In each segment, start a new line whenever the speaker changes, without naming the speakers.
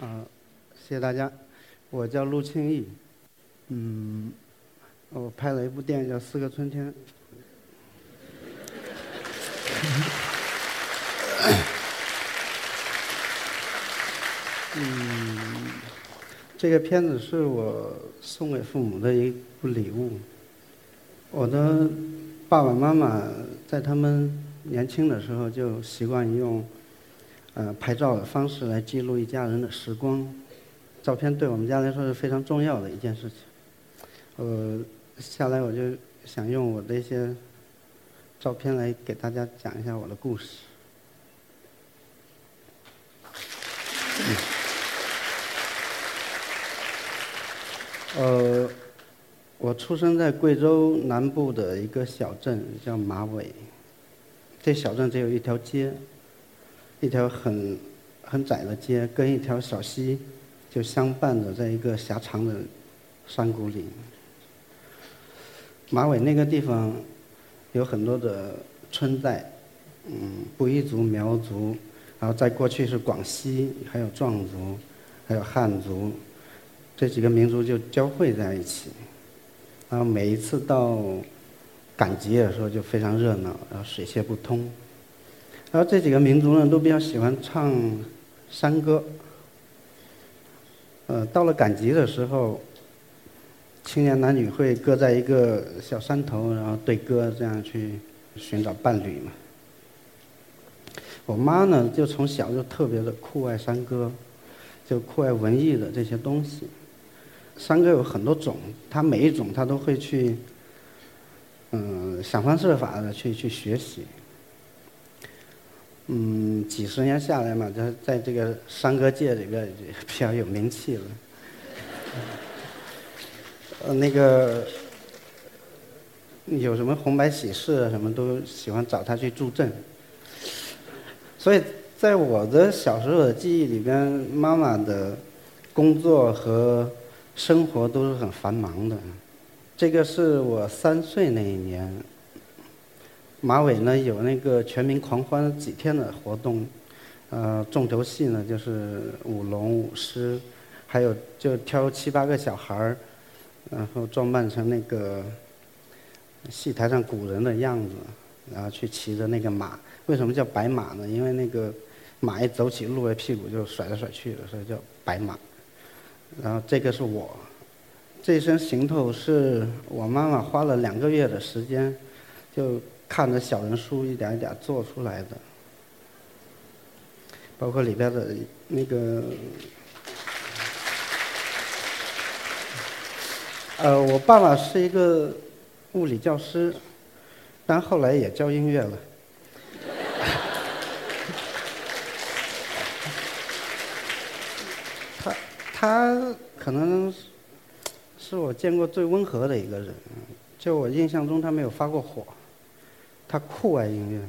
啊，谢谢大家，我叫陆庆义，嗯，我拍了一部电影叫《四个春天》。嗯，这个片子是我送给父母的一部礼物。我的爸爸妈妈在他们年轻的时候就习惯用呃拍照的方式来记录一家人的时光。照片对我们家来说是非常重要的一件事情。呃，下来我就想用我的一些照片来给大家讲一下我的故事。呃，我出生在贵州南部的一个小镇，叫马尾。这小镇只有一条街，一条很很窄的街，跟一条小溪就相伴着，在一个狭长的山谷里。马尾那个地方有很多的村寨，嗯，布依族、苗族，然后在过去是广西，还有壮族，还有汉族。这几个民族就交汇在一起，然后每一次到赶集的时候就非常热闹，然后水泄不通。然后这几个民族呢都比较喜欢唱山歌。呃，到了赶集的时候，青年男女会搁在一个小山头，然后对歌，这样去寻找伴侣嘛。我妈呢，就从小就特别的酷爱山歌，就酷爱文艺的这些东西。山歌有很多种，他每一种他都会去，嗯，想方设法的去去学习。嗯，几十年下来嘛，他在这个山歌界里边 比较有名气了。呃，那个有什么红白喜事啊，什么都喜欢找他去助阵。所以在我的小时候的记忆里边，妈妈的工作和生活都是很繁忙的，这个是我三岁那一年，马尾呢有那个全民狂欢几天的活动，呃，重头戏呢就是舞龙舞狮，还有就挑七八个小孩儿，然后装扮成那个戏台上古人的样子，然后去骑着那个马。为什么叫白马呢？因为那个马一走起路来，屁股就甩来甩去的，所以叫白马。然后这个是我，这身行头是我妈妈花了两个月的时间，就看着小人书一点一点做出来的，包括里边的那个，呃，我爸爸是一个物理教师，但后来也教音乐了。他他可能是我见过最温和的一个人，就我印象中他没有发过火。他酷爱音乐，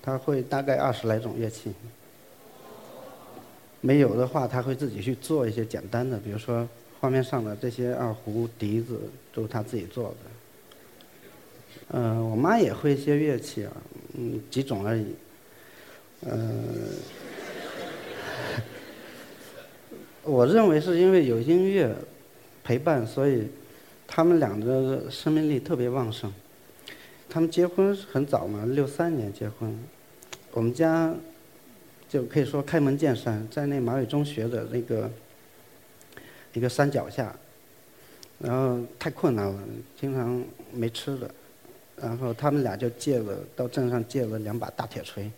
他会大概二十来种乐器。没有的话，他会自己去做一些简单的，比如说画面上的这些二胡、笛子都是他自己做的。嗯，我妈也会一些乐器啊，嗯，几种而已。嗯。我认为是因为有音乐陪伴，所以他们俩的生命力特别旺盛。他们结婚很早嘛，六三年结婚。我们家就可以说开门见山，在那马尾中学的那个一个山脚下，然后太困难了，经常没吃的，然后他们俩就借了到镇上借了两把大铁锤，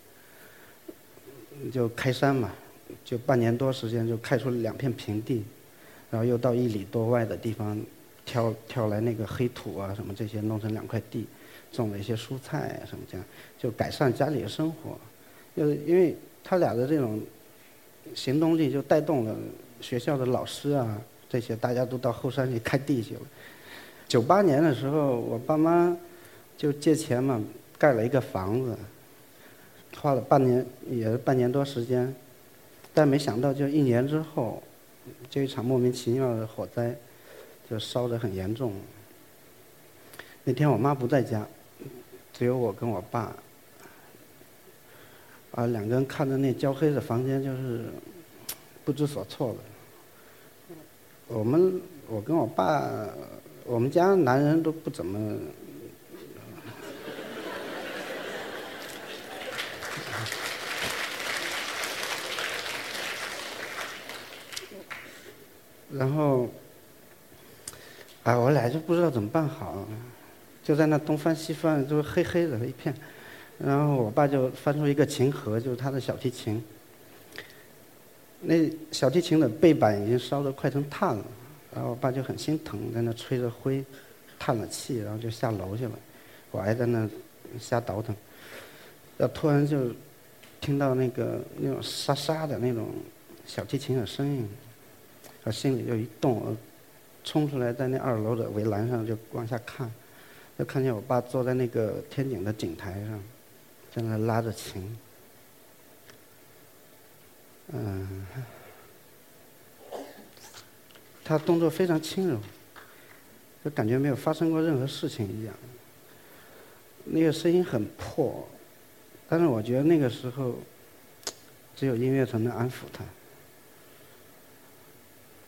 就开山嘛。就半年多时间，就开出了两片平地，然后又到一里多外的地方，挑挑来那个黑土啊什么这些，弄成两块地，种了一些蔬菜什么这样，就改善家里的生活。就是因为他俩的这种行动力，就带动了学校的老师啊这些，大家都到后山去开地去了。九八年的时候，我爸妈就借钱嘛，盖了一个房子，花了半年，也是半年多时间。但没想到，就一年之后，就一场莫名其妙的火灾，就烧得很严重。那天我妈不在家，只有我跟我爸，啊，两个人看着那焦黑的房间，就是 不知所措了。我们我跟我爸，我们家男人都不怎么。然后，哎，我俩就不知道怎么办好，就在那东翻西翻，就是黑黑的一片。然后我爸就翻出一个琴盒，就是他的小提琴。那小提琴的背板已经烧得快成炭了，然后我爸就很心疼，在那吹着灰，叹了气，然后就下楼去了。我还在那瞎倒腾，要突然就听到那个那种沙沙的那种小提琴的声音。我心里就一动，冲出来，在那二楼的围栏上就往下看，就看见我爸坐在那个天井的井台上，在那拉着琴。嗯，他动作非常轻柔，就感觉没有发生过任何事情一样。那个声音很破，但是我觉得那个时候，只有音乐才能安抚他。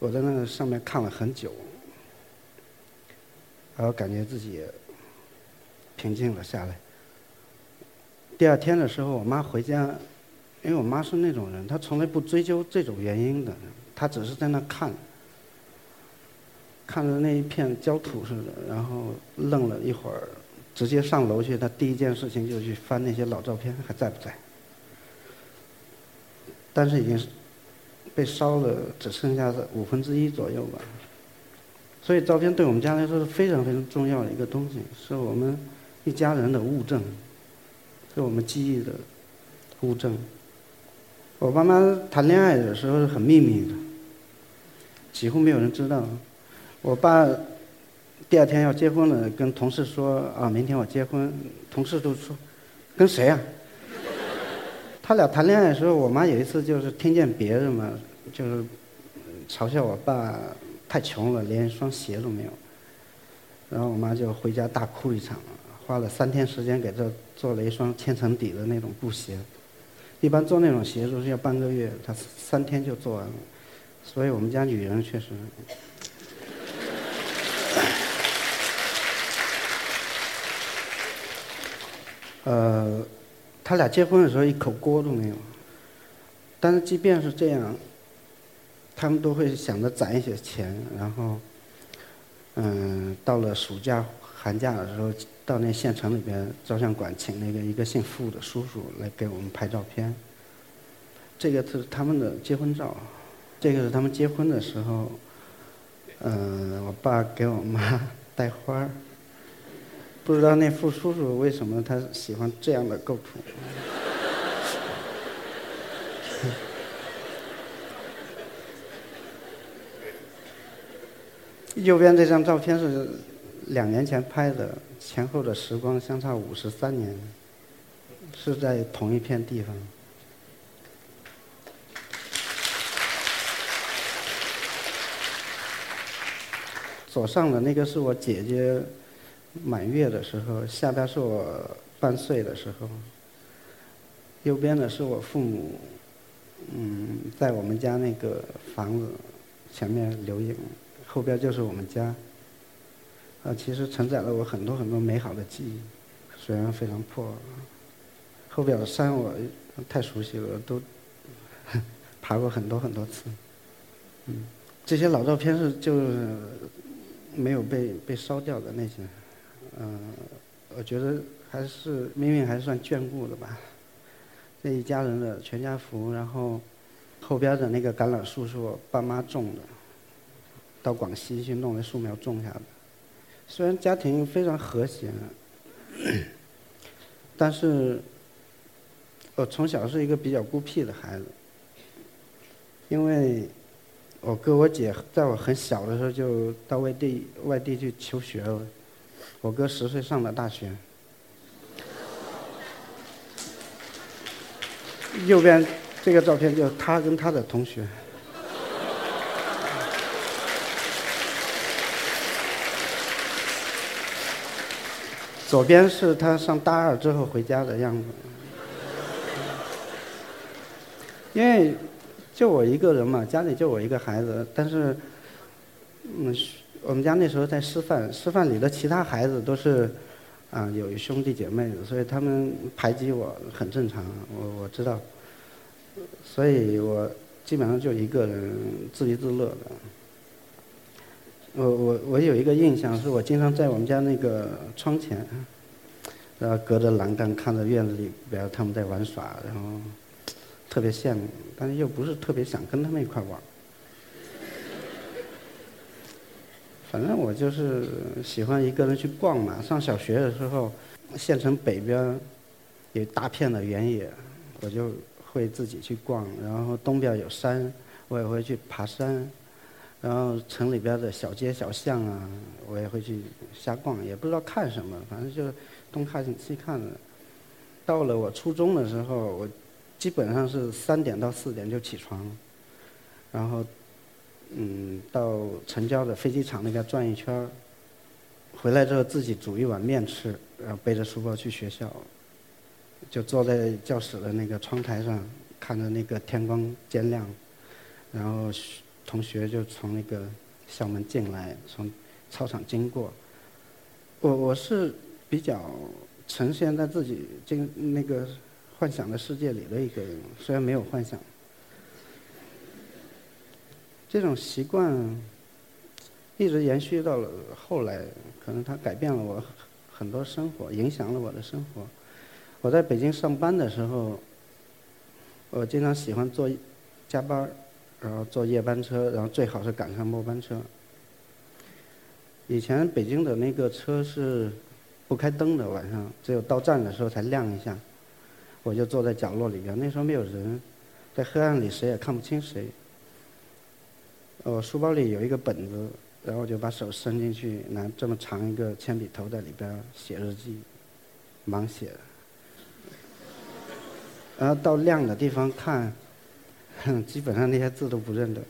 我在那个上面看了很久，然后感觉自己平静了下来。第二天的时候，我妈回家，因为我妈是那种人，她从来不追究这种原因的，她只是在那看，看着那一片焦土似的，然后愣了一会儿，直接上楼去。她第一件事情就去翻那些老照片，还在不在？但是已经。被烧了，只剩下五分之一左右吧。所以照片对我们家来说是非常非常重要的一个东西，是我们一家人的物证，是我们记忆的物证。我爸妈谈恋爱的时候是很秘密的，几乎没有人知道。我爸第二天要结婚了，跟同事说啊，明天我结婚，同事都说跟谁呀？他俩谈恋爱的时候，我妈有一次就是听见别人嘛。就是嘲笑我爸太穷了，连一双鞋都没有。然后我妈就回家大哭一场，花了三天时间给他做了一双千层底的那种布鞋。一般做那种鞋都是要半个月，她三天就做完了。所以我们家女人确实，呃，他俩结婚的时候一口锅都没有。但是即便是这样。他们都会想着攒一些钱，然后，嗯，到了暑假、寒假的时候，到那县城里边照相馆请那个一个姓傅的叔叔来给我们拍照片。这个是他们的结婚照，这个是他们结婚的时候，嗯，我爸给我妈 带花儿。不知道那傅叔叔为什么他喜欢这样的构图。右边这张照片是两年前拍的，前后的时光相差五十三年，是在同一片地方。左上的那个是我姐姐满月的时候，下边是我半岁的时候，右边的是我父母，嗯，在我们家那个房子前面留影。后边就是我们家，其实承载了我很多很多美好的记忆，虽然非常破。后边的山我太熟悉了，都 爬过很多很多次。嗯，这些老照片是就是没有被被烧掉的那些，嗯，我觉得还是命运还算眷顾的吧。这一家人的全家福，然后后边的那个橄榄树是我爸妈种的。到广西去弄的树苗种下的，虽然家庭非常和谐，但是我从小是一个比较孤僻的孩子，因为我哥我姐在我很小的时候就到外地外地去求学了，我哥十岁上了大学，右边这个照片就是他跟他的同学。左边是他上大二之后回家的样子，因为就我一个人嘛，家里就我一个孩子，但是，嗯，我们家那时候在师范，师范里的其他孩子都是，啊，有兄弟姐妹的，所以他们排挤我很正常，我我知道，所以我基本上就一个人自娱自乐的。我我我有一个印象，是我经常在我们家那个窗前，然后隔着栏杆看着院子里边他们在玩耍，然后。特别羡慕，但是又不是特别想跟他们一块玩。反正我就是喜欢一个人去逛嘛。上小学的时候，县城北边有大片的原野，我就会自己去逛。然后东边有山，我也会去爬山。然后城里边的小街小巷啊，我也会去瞎逛，也不知道看什么，反正就东看西看的。到了我初中的时候，我。基本上是三点到四点就起床，然后，嗯，到城郊的飞机场那边转一圈回来之后自己煮一碗面吃，然后背着书包去学校，就坐在教室的那个窗台上，看着那个天光渐亮，然后同学就从那个校门进来，从操场经过，我我是比较呈现在自己经那个。幻想的世界里的一个人，虽然没有幻想，这种习惯一直延续到了后来，可能它改变了我很多生活，影响了我的生活。我在北京上班的时候，我经常喜欢做加班然后坐夜班车，然后最好是赶上末班车。以前北京的那个车是不开灯的，晚上只有到站的时候才亮一下。我就坐在角落里边，那时候没有人，在黑暗里谁也看不清谁。我书包里有一个本子，然后就把手伸进去，拿这么长一个铅笔头在里边写日记，盲写。然后到亮的地方看，基本上那些字都不认得。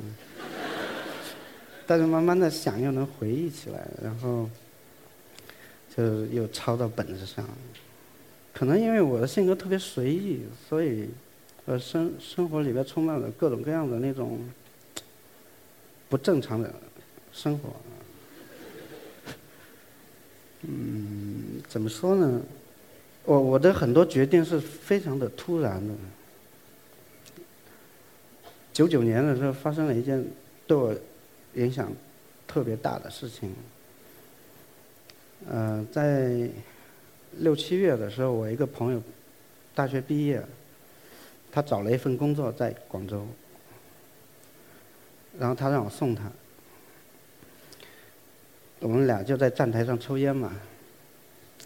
但是慢慢的想又能回忆起来，然后就又抄到本子上。可能因为我的性格特别随意，所以，呃，生生活里边充满了各种各样的那种不正常的生活。嗯，怎么说呢？我我的很多决定是非常的突然的。九九年的时候发生了一件对我影响特别大的事情。呃，在。六七月的时候，我一个朋友大学毕业，他找了一份工作在广州，然后他让我送他，我们俩就在站台上抽烟嘛，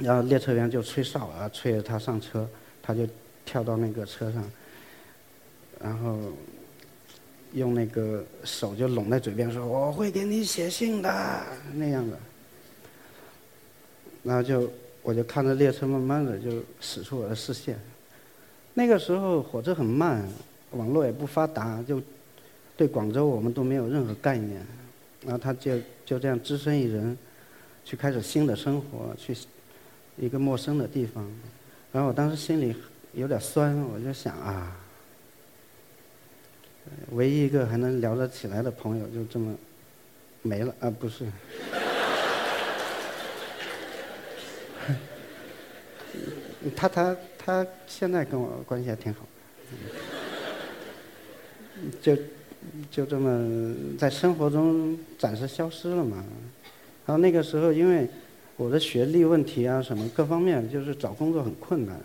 然后列车员就吹哨啊，吹着他上车，他就跳到那个车上，然后用那个手就拢在嘴边说：“我会给你写信的。”那样的，然后就。我就看着列车慢慢的就驶出我的视线，那个时候火车很慢，网络也不发达，就对广州我们都没有任何概念，然后他就就这样只身一人，去开始新的生活，去一个陌生的地方，然后我当时心里有点酸，我就想啊，唯一一个还能聊得起来的朋友就这么没了啊，不是。他他他现在跟我关系还挺好，就就这么在生活中暂时消失了嘛。然后那个时候，因为我的学历问题啊，什么各方面，就是找工作很困难。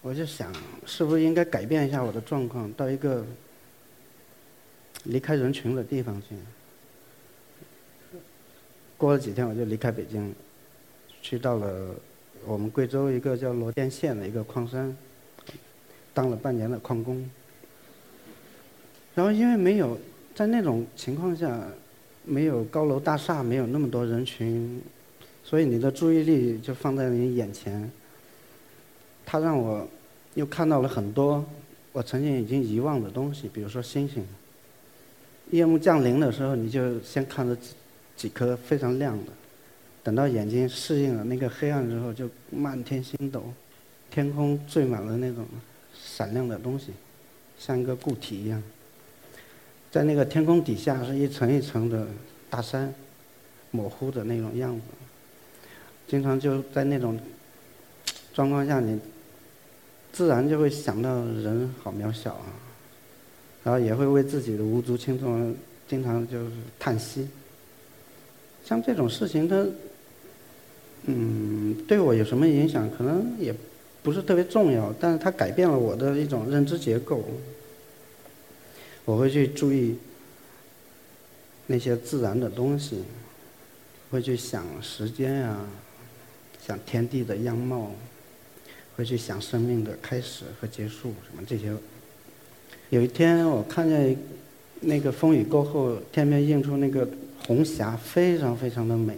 我就想，是不是应该改变一下我的状况，到一个离开人群的地方去。过了几天，我就离开北京，去到了。我们贵州一个叫罗甸县的一个矿山，当了半年的矿工。然后因为没有在那种情况下，没有高楼大厦，没有那么多人群，所以你的注意力就放在你眼前。他让我又看到了很多我曾经已经遗忘的东西，比如说星星。夜幕降临的时候，你就先看着几几颗非常亮的。等到眼睛适应了那个黑暗之后，就漫天星斗，天空缀满了那种闪亮的东西，像一个固体一样。在那个天空底下是一层一层的大山，模糊的那种样子。经常就在那种状况下，你自然就会想到人好渺小啊，然后也会为自己的无足轻重，经常就是叹息。像这种事情，它嗯对我有什么影响？可能也不是特别重要，但是它改变了我的一种认知结构。我会去注意那些自然的东西，会去想时间呀。想天地的样貌，会去想生命的开始和结束什么这些。有一天我看见那个风雨过后，天边映出那个红霞，非常非常的美，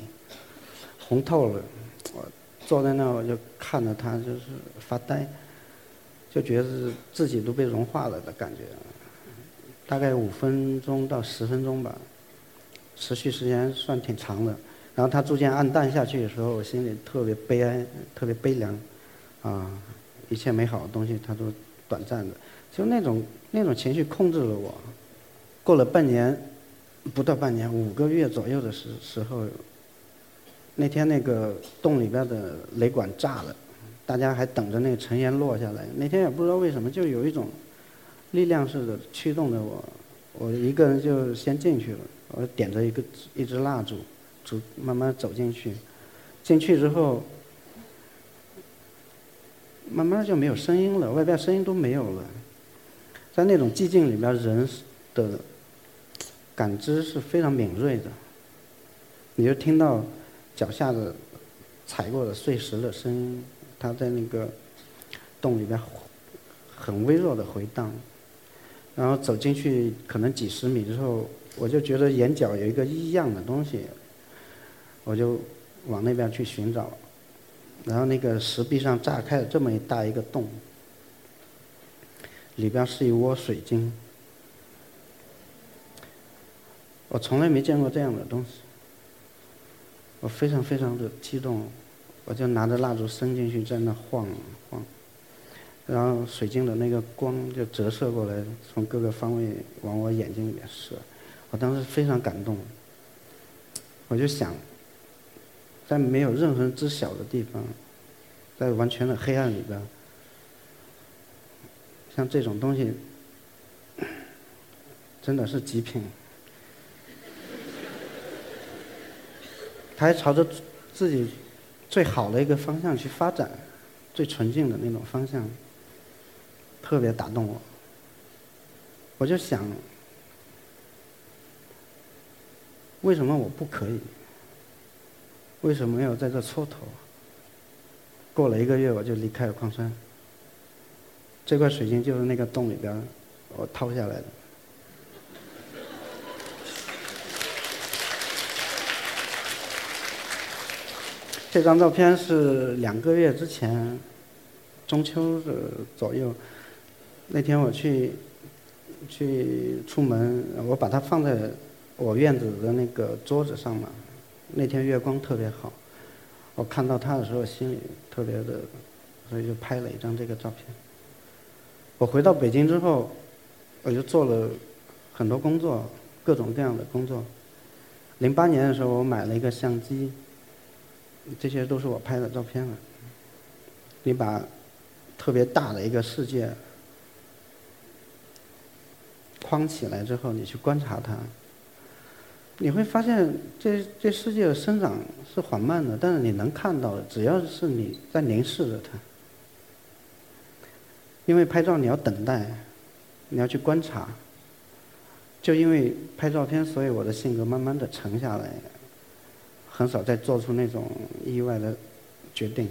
红透了。我坐在那我就看着它，就是发呆，就觉得自己都被融化了的感觉。大概五分钟到十分钟吧，持续时间算挺长的。然后它逐渐暗淡下去的时候，我心里特别悲哀，特别悲凉，啊，一切美好的东西它都短暂的，就那种那种情绪控制了我。过了半年，不到半年，五个月左右的时时候，那天那个洞里边的雷管炸了，大家还等着那个尘烟落下来。那天也不知道为什么，就有一种力量似的驱动着我，我一个人就先进去了，我点着一个一支蜡烛。走，慢慢走进去，进去之后，慢慢就没有声音了，外边声音都没有了。在那种寂静里边，人的感知是非常敏锐的。你就听到脚下的踩过的碎石的声音，它在那个洞里边很微弱的回荡。然后走进去，可能几十米之后，我就觉得眼角有一个异样的东西。我就往那边去寻找，然后那个石壁上炸开了这么一大一个洞，里边是一窝水晶，我从来没见过这样的东西，我非常非常的激动，我就拿着蜡烛伸进去在那晃晃，然后水晶的那个光就折射过来，从各个方位往我眼睛里面射，我当时非常感动，我就想。在没有任何人知晓的地方，在完全的黑暗里边，像这种东西，真的是极品。他还朝着自己最好的一个方向去发展，最纯净的那种方向，特别打动我。我就想，为什么我不可以？为什么没有在这蹉跎？过了一个月，我就离开了矿山。这块水晶就是那个洞里边我掏下来的。这张照片是两个月之前，中秋的左右，那天我去去出门，我把它放在我院子的那个桌子上嘛。那天月光特别好，我看到它的时候心里特别的，所以就拍了一张这个照片。我回到北京之后，我就做了很多工作，各种各样的工作。零八年的时候，我买了一个相机，这些都是我拍的照片了。你把特别大的一个世界框起来之后，你去观察它。你会发现，这这世界的生长是缓慢的，但是你能看到的，只要是你在凝视着它。因为拍照你要等待，你要去观察。就因为拍照片，所以我的性格慢慢的沉下来，很少再做出那种意外的决定。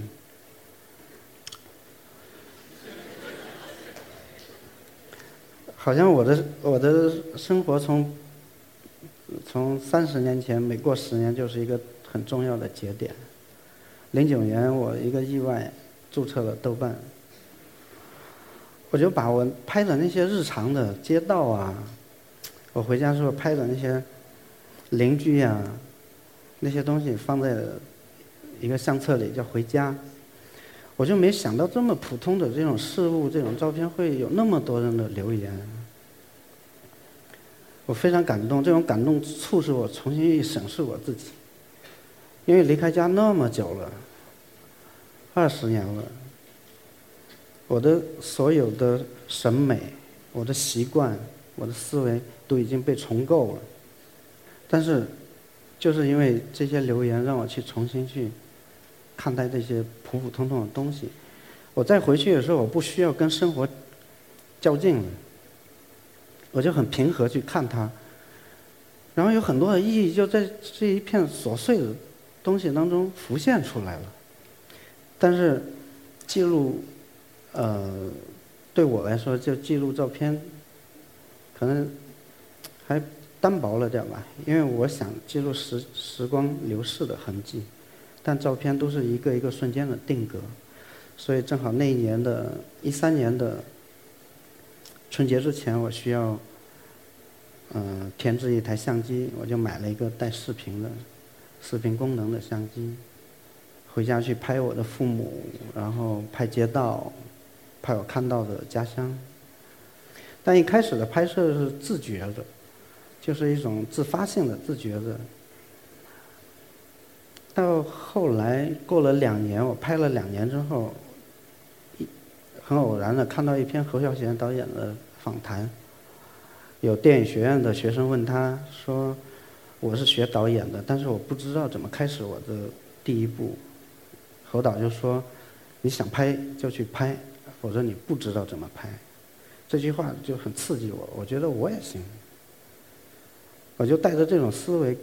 好像我的我的生活从。从三十年前，每过十年就是一个很重要的节点。零九年，我一个意外注册了豆瓣，我就把我拍的那些日常的街道啊，我回家时候拍的那些邻居呀，那些东西放在一个相册里，叫回家。我就没想到这么普通的这种事物，这种照片会有那么多人的留言。我非常感动，这种感动促使我重新审视我自己，因为离开家那么久了，二十年了，我的所有的审美、我的习惯、我的思维都已经被重构了，但是，就是因为这些留言，让我去重新去看待这些普普通通的东西，我再回去的时候，我不需要跟生活较劲了。我就很平和去看它，然后有很多的意义就在这一片琐碎的东西当中浮现出来了。但是记录，呃，对我来说就记录照片，可能还单薄了点吧，因为我想记录时时光流逝的痕迹，但照片都是一个一个瞬间的定格，所以正好那一年的一三年的。春节之前，我需要嗯添置一台相机，我就买了一个带视频的、视频功能的相机，回家去拍我的父母，然后拍街道，拍我看到的家乡。但一开始的拍摄是自觉的，就是一种自发性的、自觉的。到后来过了两年，我拍了两年之后。一很偶然的看到一篇侯孝贤导演的访谈，有电影学院的学生问他说：“我是学导演的，但是我不知道怎么开始我的第一部。”侯导就说：“你想拍就去拍，否则你不知道怎么拍。”这句话就很刺激我，我觉得我也行。我就带着这种思维，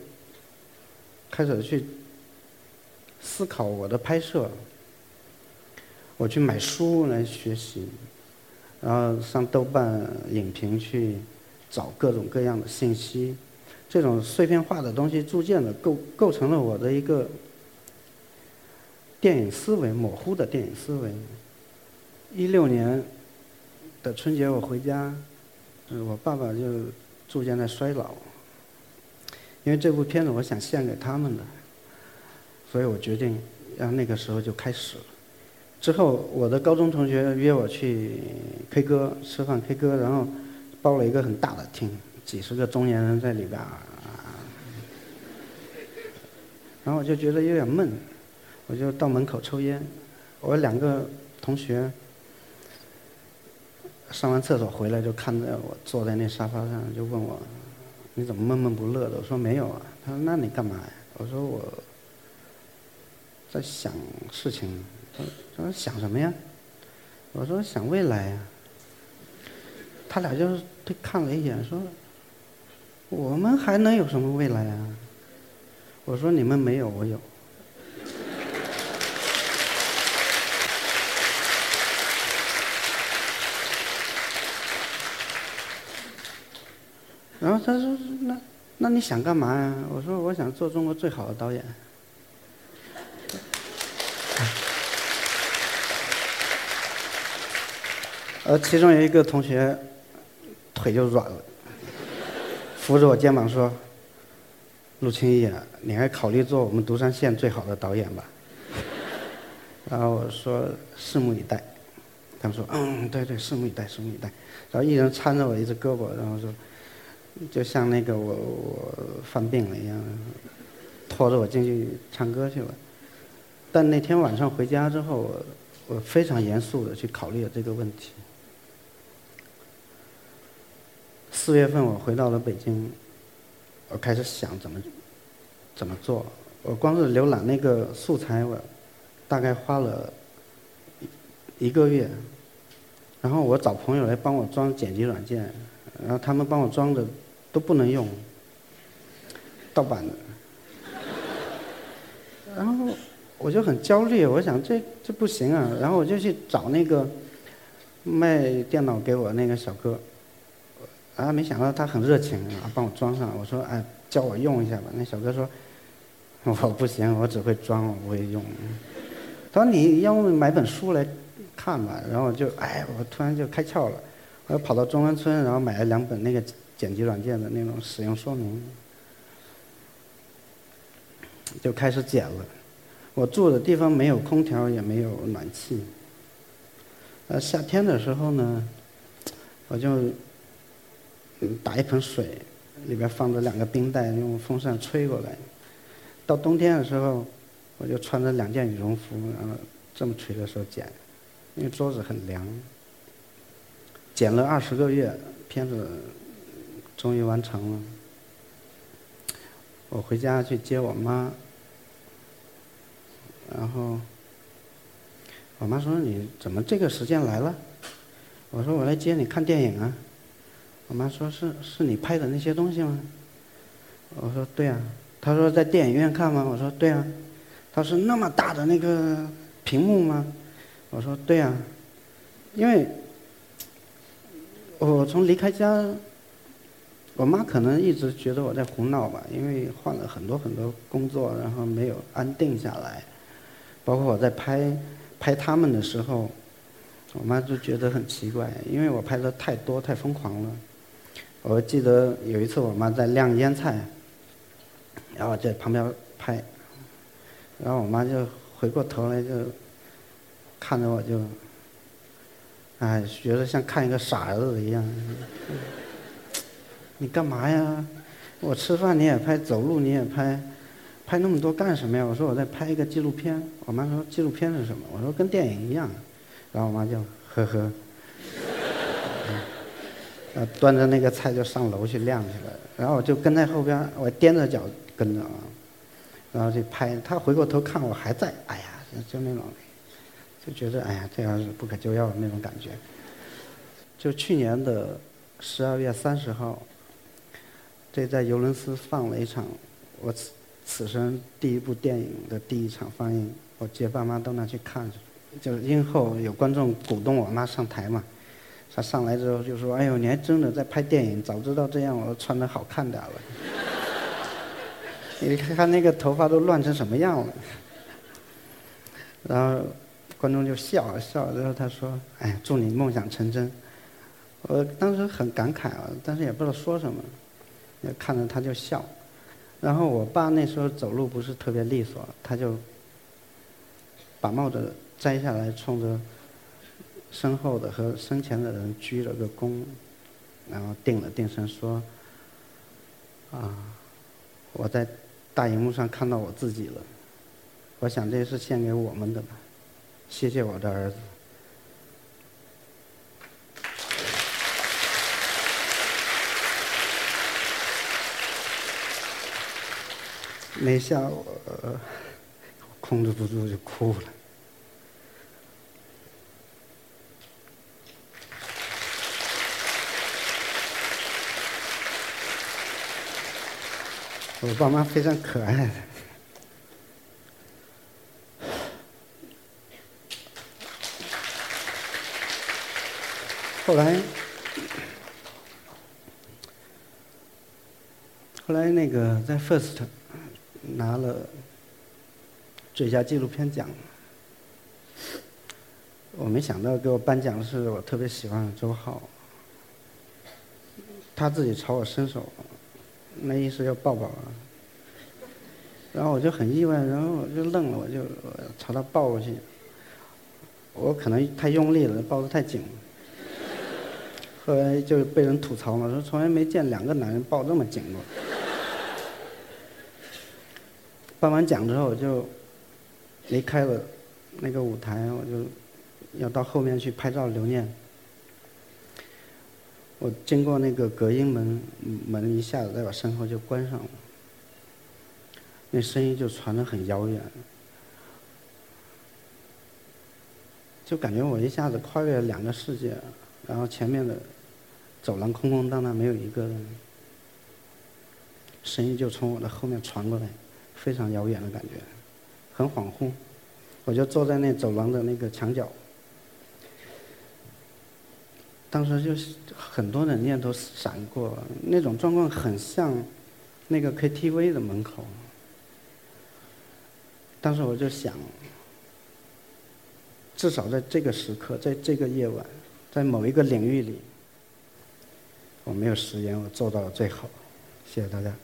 开始去思考我的拍摄。我去买书来学习，然后上豆瓣影评去找各种各样的信息，这种碎片化的东西逐渐的构构成了我的一个电影思维，模糊的电影思维。一六年的春节我回家，嗯我爸爸就逐渐在衰老，因为这部片子我想献给他们的，所以我决定让那个时候就开始了。之后，我的高中同学约我去 K 歌吃饭，K 歌，然后包了一个很大的厅，几十个中年人在里边儿，然后我就觉得有点闷，我就到门口抽烟。我两个同学上完厕所回来，就看着我坐在那沙发上，就问我：“你怎么闷闷不乐的？”我说：“没有啊。”他说：“那你干嘛呀？”我说：“我在想事情。”他说想什么呀？我说想未来呀。他俩就是对看了一眼，说：“我们还能有什么未来啊？”我说：“你们没有，我有。”然后他说：“那那你想干嘛呀？”我说：“我想做中国最好的导演。”呃，其中有一个同学腿就软了，扶着我肩膀说：“陆清义，你还考虑做我们独山县最好的导演吧？”然后我说：“拭目以待。”他们说：“嗯，对对，拭目以待，拭目以待。”然后一人搀着我一只胳膊，然后说：“就像那个我我犯病了一样，拖着我进去唱歌去了。”但那天晚上回家之后，我非常严肃的去考虑了这个问题。四月份我回到了北京，我开始想怎么怎么做。我光是浏览那个素材，我大概花了一个月。然后我找朋友来帮我装剪辑软件，然后他们帮我装的都不能用，盗版的。然后我就很焦虑，我想这这不行啊。然后我就去找那个卖电脑给我那个小哥。啊，没想到他很热情啊，帮我装上。我说，哎，教我用一下吧。那小哥说，我不行，我只会装，我不会用。他说，你要么买本书来看吧。然后就，哎，我突然就开窍了。我跑到中关村，然后买了两本那个剪辑软件的那种使用说明，就开始剪了。我住的地方没有空调，也没有暖气。呃，夏天的时候呢，我就。打一盆水，里边放着两个冰袋，用风扇吹过来。到冬天的时候，我就穿着两件羽绒服，然后这么吹的时候剪，因为桌子很凉。剪了二十个月，片子终于完成了。我回家去接我妈，然后我妈说：“你怎么这个时间来了？”我说：“我来接你看电影啊。”我妈说：“是是你拍的那些东西吗？”我说：“对呀。”她说：“在电影院看吗？”我说：“对啊。”她说：“那么大的那个屏幕吗？”我说：“对呀。”因为我从离开家，我妈可能一直觉得我在胡闹吧，因为换了很多很多工作，然后没有安定下来。包括我在拍拍他们的时候，我妈就觉得很奇怪，因为我拍的太多太疯狂了。我记得有一次，我妈在晾腌菜，然后在旁边拍，然后我妈就回过头来就看着我就，哎，觉得像看一个傻儿子一样。你干嘛呀？我吃饭你也拍，走路你也拍，拍那么多干什么呀？我说我在拍一个纪录片。我妈说纪录片是什么？我说跟电影一样。然后我妈就呵呵。呃，端着那个菜就上楼去晾去了，然后我就跟在后边，我踮着脚跟着啊，然后去拍。他回过头看我还在，哎呀，就那种，就觉得哎呀，这样是不可救药的那种感觉。就去年的十二月三十号，这在尤伦斯放了一场我此此生第一部电影的第一场放映，我接爸妈到那去看去，就是映后有观众鼓动我妈上台嘛。她上来之后就说：“哎呦，你还真的在拍电影？早知道这样，我穿的好看点了。你看看那个头发都乱成什么样了。”然后观众就笑了笑，然后他说：“哎，祝你梦想成真。”我当时很感慨啊，但是也不知道说什么，看着他就笑。然后我爸那时候走路不是特别利索，他就把帽子摘下来，冲着。身后的和身前的人鞠了个躬，然后定了定神说：“啊，我在大荧幕上看到我自己了，我想这是献给我们的吧，谢谢我的儿子。”那下我控制不住就哭了。我爸妈非常可爱。后来，后来那个在 First 拿了最佳纪录片奖，我没想到给我颁奖的是我特别喜欢的周浩，他自己朝我伸手。那意思要抱抱啊，然后我就很意外，然后我就愣了，我就朝他抱过去，我可能太用力了，抱得太紧了，后来就被人吐槽嘛，说从来没见两个男人抱这么紧过。颁完奖之后，我就离开了那个舞台，我就要到后面去拍照留念。我经过那个隔音门，门一下子在我身后就关上了，那声音就传得很遥远，就感觉我一下子跨越了两个世界，然后前面的走廊空空荡荡，没有一个人，声音就从我的后面传过来，非常遥远的感觉，很恍惚，我就坐在那走廊的那个墙角。当时就是很多的念头闪过，那种状况很像那个 KTV 的门口。当时我就想，至少在这个时刻，在这个夜晚，在某一个领域里，我没有食言，我做到了最好。谢谢大家。